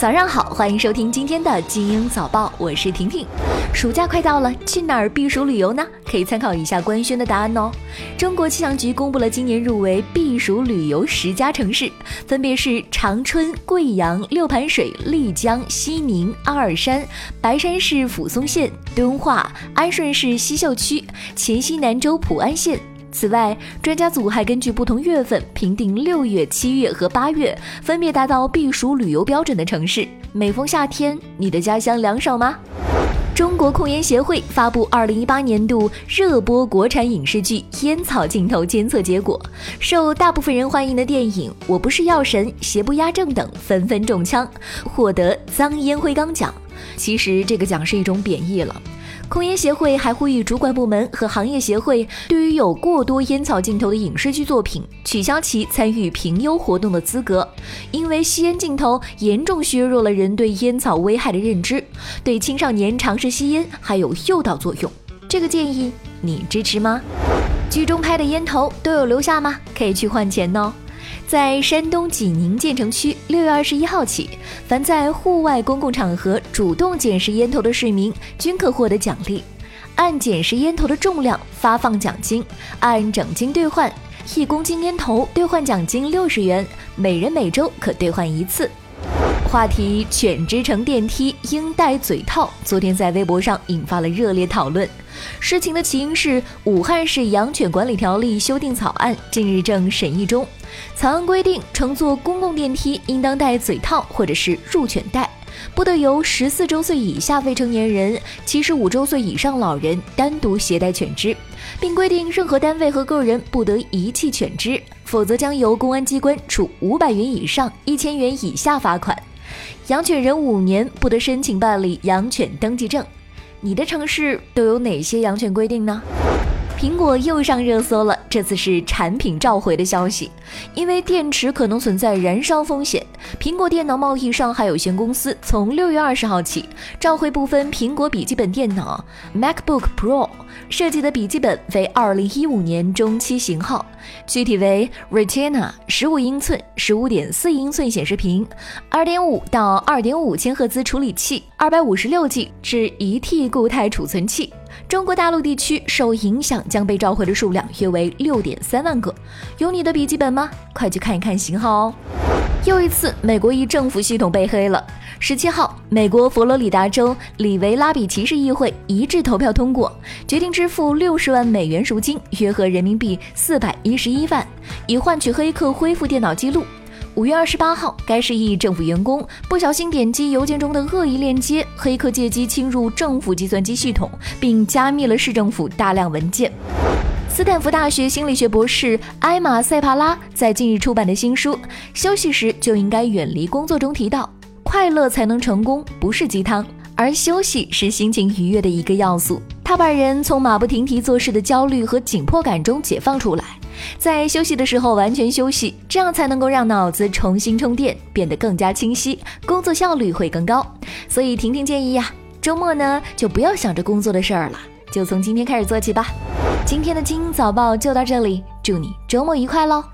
早上好，欢迎收听今天的精英早报，我是婷婷。暑假快到了，去哪儿避暑旅游呢？可以参考一下官宣的答案哦。中国气象局公布了今年入围避暑旅游十佳城市，分别是长春、贵阳、六盘水、丽江、西宁、阿尔山、白山市抚松县、敦化、安顺市西秀区、黔西南州普安县。此外，专家组还根据不同月份评定六月、七月和八月分别达到避暑旅游标准的城市。每逢夏天，你的家乡凉爽吗？中国控烟协会发布二零一八年度热播国产影视剧烟草镜头监测结果，受大部分人欢迎的电影《我不是药神》《邪不压正》等纷纷中枪，获得脏烟灰缸奖。其实这个奖是一种贬义了。控烟协会还呼吁主管部门和行业协会，对于有过多烟草镜头的影视剧作品，取消其参与评优活动的资格。因为吸烟镜头严重削弱了人对烟草危害的认知，对青少年尝试吸烟还有诱导作用。这个建议你支持吗？剧中拍的烟头都有留下吗？可以去换钱哦。在山东济宁建成区，六月二十一号起，凡在户外公共场合主动捡拾烟头的市民，均可获得奖励，按捡拾烟头的重量发放奖金，按整斤兑换，一公斤烟头兑换奖金六十元，每人每周可兑换一次。话题犬只乘电梯应戴嘴套，昨天在微博上引发了热烈讨论。事情的起因是武汉市养犬管理条例修订草案近日正审议中，草案规定乘坐公共电梯应当戴嘴套或者是入犬带，不得由十四周岁以下未成年人、七十五周岁以上老人单独携带犬只，并规定任何单位和个人不得遗弃犬只，否则将由公安机关处五百元以上一千元以下罚款。养犬人五年不得申请办理养犬登记证。你的城市都有哪些养犬规定呢？苹果又上热搜了，这次是产品召回的消息，因为电池可能存在燃烧风险。苹果电脑贸易上海有限公司从六月二十号起召回部分苹果笔记本电脑 MacBook Pro 设计的笔记本为二零一五年中期型号，具体为 Retina 十五英寸、十五点四英寸显示屏，二点五到二点五千赫兹处理器，二百五十六 G 至一 T 固态储存器。中国大陆地区受影响将被召回的数量约为六点三万个，有你的笔记本吗？快去看一看型号哦。又一次，美国一政府系统被黑了。十七号，美国佛罗里达州里维拉比奇市议会一致投票通过，决定支付六十万美元赎金，约合人民币四百一十一万，以换取黑客恢复电脑记录。五月二十八号，该市一政府员工不小心点击邮件中的恶意链接，黑客借机侵入政府计算机系统，并加密了市政府大量文件。斯坦福大学心理学博士埃玛塞帕拉在近日出版的新书《休息时就应该远离工作》中提到，快乐才能成功，不是鸡汤，而休息是心情愉悦的一个要素。他把人从马不停蹄做事的焦虑和紧迫感中解放出来。在休息的时候完全休息，这样才能够让脑子重新充电，变得更加清晰，工作效率会更高。所以婷婷建议呀，周末呢就不要想着工作的事儿了，就从今天开始做起吧。今天的精英早报就到这里，祝你周末愉快喽！